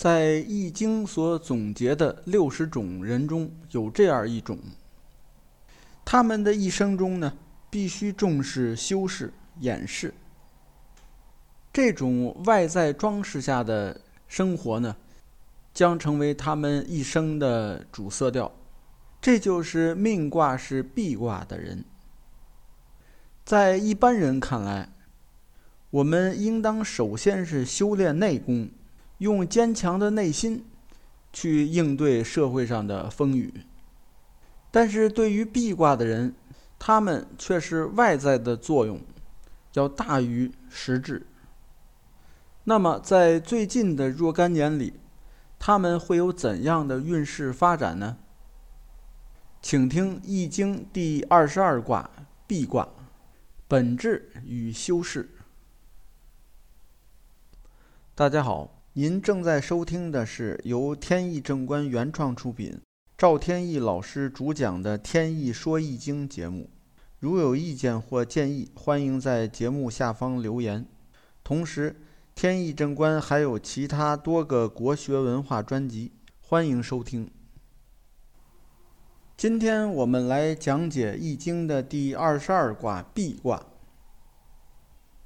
在《易经》所总结的六十种人中有这样一种，他们的一生中呢，必须重视修饰、掩饰。这种外在装饰下的生活呢，将成为他们一生的主色调。这就是命卦是壁卦的人。在一般人看来，我们应当首先是修炼内功。用坚强的内心去应对社会上的风雨，但是对于壁卦的人，他们却是外在的作用要大于实质。那么，在最近的若干年里，他们会有怎样的运势发展呢？请听《易经》第二十二卦壁卦，本质与修饰。大家好。您正在收听的是由天意正观原创出品、赵天意老师主讲的《天意说易经》节目。如有意见或建议，欢迎在节目下方留言。同时，天意正观还有其他多个国学文化专辑，欢迎收听。今天我们来讲解《易经》的第二十二卦壁卦。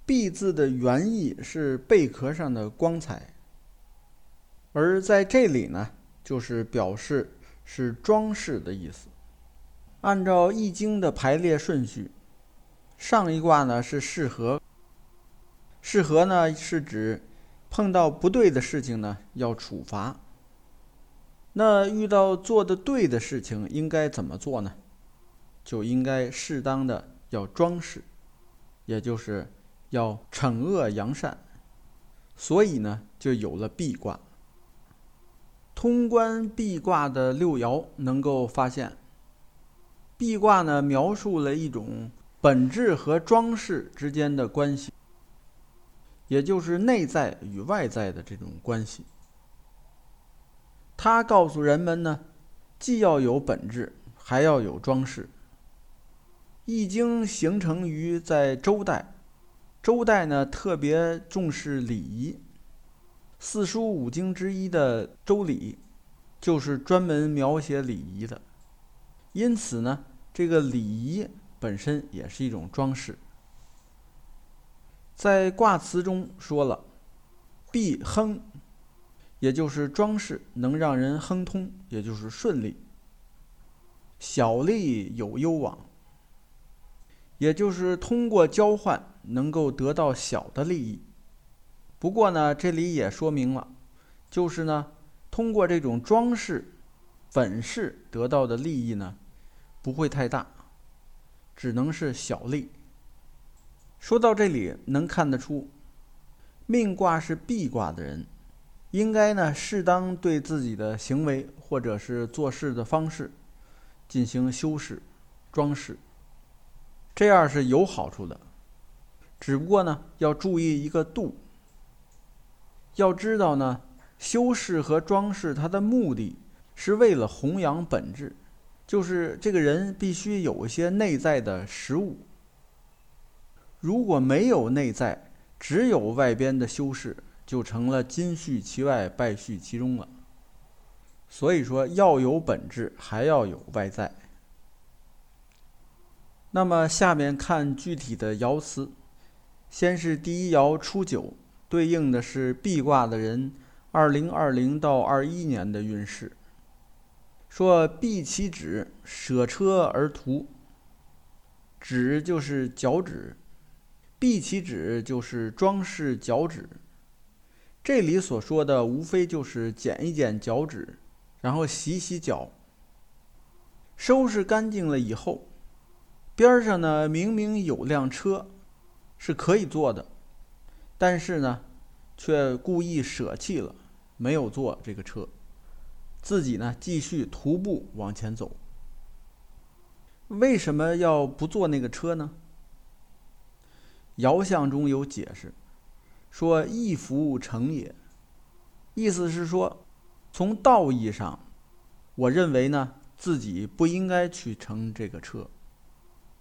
壁字的原意是贝壳上的光彩。而在这里呢，就是表示是装饰的意思。按照《易经》的排列顺序，上一卦呢是适合。适合呢是指碰到不对的事情呢要处罚。那遇到做的对的事情应该怎么做呢？就应该适当的要装饰，也就是要惩恶扬善。所以呢，就有了壁卦。通关壁卦的六爻能够发现，壁卦呢描述了一种本质和装饰之间的关系，也就是内在与外在的这种关系。它告诉人们呢，既要有本质，还要有装饰。易经形成于在周代，周代呢特别重视礼仪。四书五经之一的《周礼》，就是专门描写礼仪的。因此呢，这个礼仪本身也是一种装饰。在卦辞中说了，“必亨”，也就是装饰，能让人亨通，也就是顺利。小利有攸往，也就是通过交换能够得到小的利益。不过呢，这里也说明了，就是呢，通过这种装饰、粉饰得到的利益呢，不会太大，只能是小利。说到这里，能看得出，命卦是壁卦的人，应该呢，适当对自己的行为或者是做事的方式进行修饰、装饰，这样是有好处的。只不过呢，要注意一个度。要知道呢，修饰和装饰它的目的是为了弘扬本质，就是这个人必须有一些内在的实物。如果没有内在，只有外边的修饰，就成了金絮其外，败絮其中了。所以说，要有本质，还要有外在。那么下面看具体的爻辞，先是第一爻初九。对应的是壁卦的人，二零二零到二一年的运势。说壁其趾，舍车而图。趾就是脚趾，壁其趾就是装饰脚趾。这里所说的无非就是剪一剪脚趾，然后洗洗脚，收拾干净了以后，边上呢明明有辆车，是可以坐的。但是呢，却故意舍弃了，没有坐这个车，自己呢继续徒步往前走。为什么要不坐那个车呢？爻象中有解释，说“义服成也”，意思是说，从道义上，我认为呢自己不应该去乘这个车，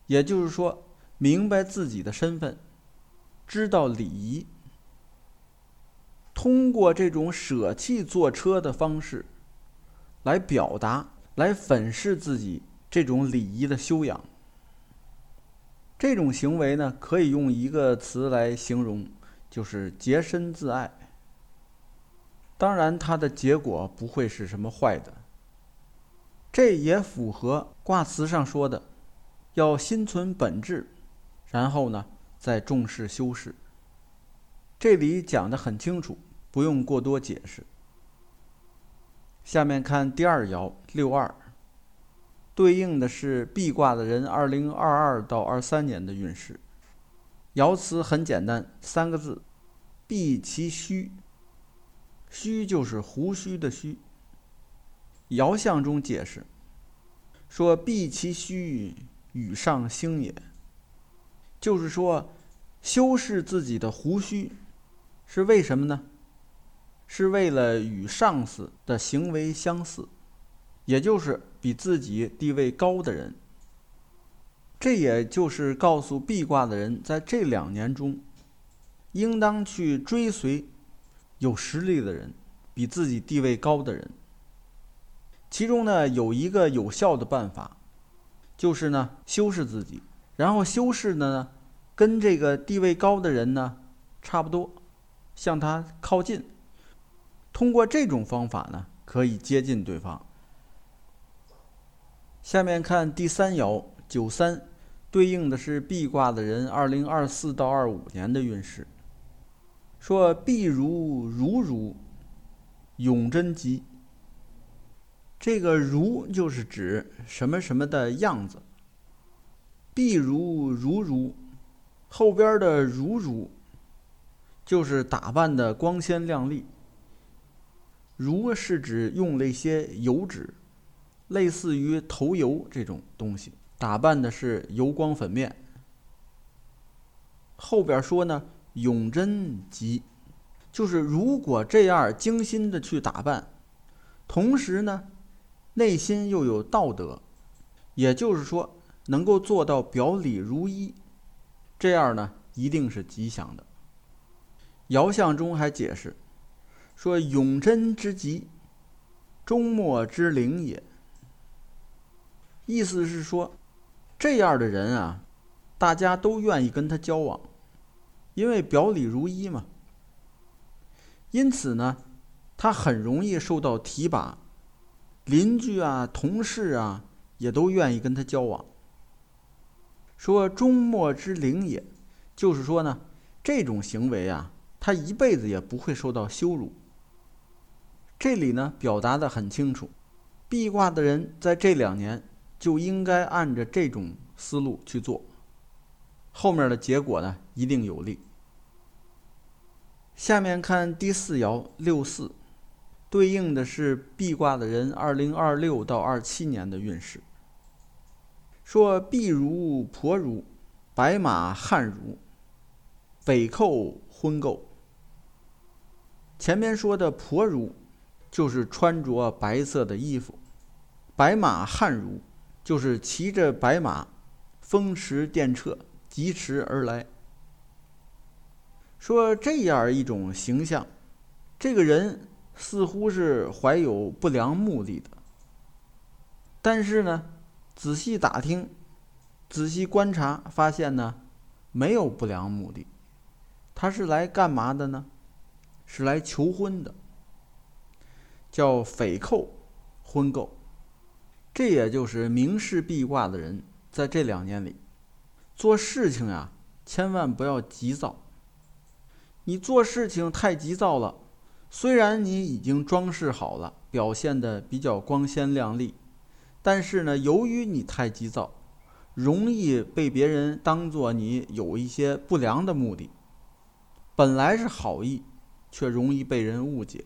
也就是说，明白自己的身份。知道礼仪，通过这种舍弃坐车的方式，来表达、来粉饰自己这种礼仪的修养。这种行为呢，可以用一个词来形容，就是洁身自爱。当然，它的结果不会是什么坏的。这也符合卦辞上说的，要心存本质，然后呢，在重视修饰。这里讲的很清楚，不用过多解释。下面看第二爻六二，对应的是壁卦的人二零二二到二三年的运势。爻辞很简单，三个字：避其虚。虚就是胡须的虚。爻象中解释说：“避其虚，与上星也。”就是说，修饰自己的胡须。是为什么呢？是为了与上司的行为相似，也就是比自己地位高的人。这也就是告诉壁挂的人，在这两年中，应当去追随有实力的人，比自己地位高的人。其中呢，有一个有效的办法，就是呢修饰自己，然后修饰的呢跟这个地位高的人呢差不多。向他靠近，通过这种方法呢，可以接近对方。下面看第三爻九三，对应的是壁卦的人二零二四到二五年的运势。说壁如如如，永贞吉。这个如就是指什么什么的样子。譬如如如，后边的如如。就是打扮的光鲜亮丽，如是指用了一些油脂，类似于头油这种东西，打扮的是油光粉面。后边说呢，永贞吉，就是如果这样精心的去打扮，同时呢，内心又有道德，也就是说能够做到表里如一，这样呢，一定是吉祥的。爻象中还解释说：“永贞之吉，终末之灵也。”意思是说，这样的人啊，大家都愿意跟他交往，因为表里如一嘛。因此呢，他很容易受到提拔，邻居啊、同事啊也都愿意跟他交往。说“终末之灵也”，就是说呢，这种行为啊。他一辈子也不会受到羞辱。这里呢表达的很清楚，壁卦的人在这两年就应该按着这种思路去做，后面的结果呢一定有利。下面看第四爻六四，对应的是壁卦的人二零二六到二七年的运势。说婢如婆如，白马汉如，匪寇婚媾。前面说的婆如，就是穿着白色的衣服；白马汉如，就是骑着白马，风驰电掣，疾驰而来。说这样一种形象，这个人似乎是怀有不良目的的。但是呢，仔细打听，仔细观察，发现呢，没有不良目的。他是来干嘛的呢？是来求婚的，叫匪寇婚购，这也就是明示壁卦的人在这两年里做事情呀，千万不要急躁。你做事情太急躁了，虽然你已经装饰好了，表现的比较光鲜亮丽，但是呢，由于你太急躁，容易被别人当做你有一些不良的目的，本来是好意。却容易被人误解，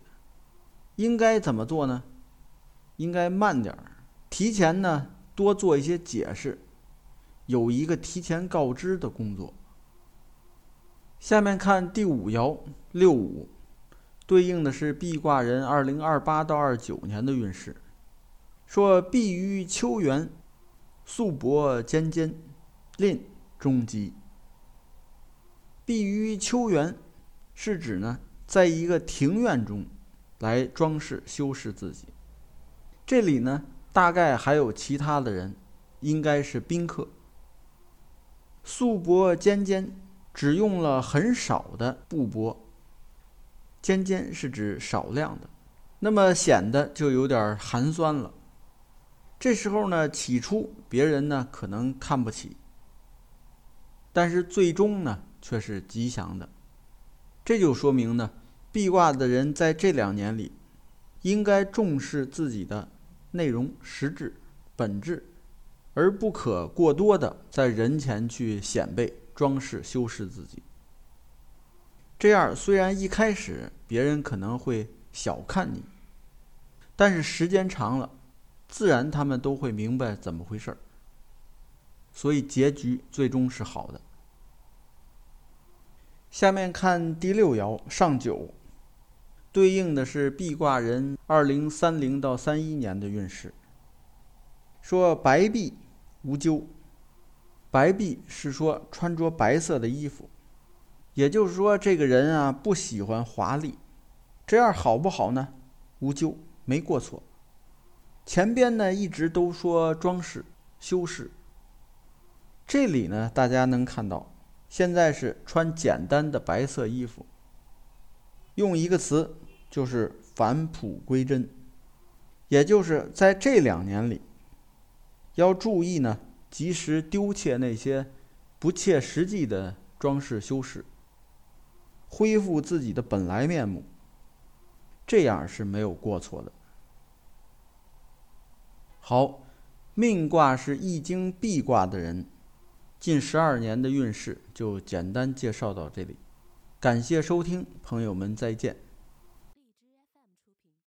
应该怎么做呢？应该慢点儿，提前呢多做一些解释，有一个提前告知的工作。下面看第五爻六五，对应的是壁挂人二零二八到二九年的运势。说碧于秋园，素帛尖尖，吝中吉。壁于秋园，是指呢？在一个庭院中来装饰修饰自己。这里呢，大概还有其他的人，应该是宾客。素帛尖尖，只用了很少的布帛。尖尖是指少量的，那么显得就有点寒酸了。这时候呢，起初别人呢可能看不起，但是最终呢却是吉祥的。这就说明呢，壁卦的人在这两年里，应该重视自己的内容、实质、本质，而不可过多的在人前去显摆、装饰、修饰自己。这样虽然一开始别人可能会小看你，但是时间长了，自然他们都会明白怎么回事儿。所以结局最终是好的。下面看第六爻上九，对应的是壁卦人二零三零到三一年的运势。说白璧无咎，白璧是说穿着白色的衣服。也就是说，这个人啊不喜欢华丽，这样好不好呢？无咎，没过错。前边呢一直都说装饰、修饰，这里呢大家能看到，现在是穿简单的白色衣服，用一个词就是返璞归真，也就是在这两年里，要注意呢，及时丢弃那些不切实际的装饰修饰。恢复自己的本来面目，这样是没有过错的。好，命卦是易经必卦的人，近十二年的运势就简单介绍到这里。感谢收听，朋友们再见。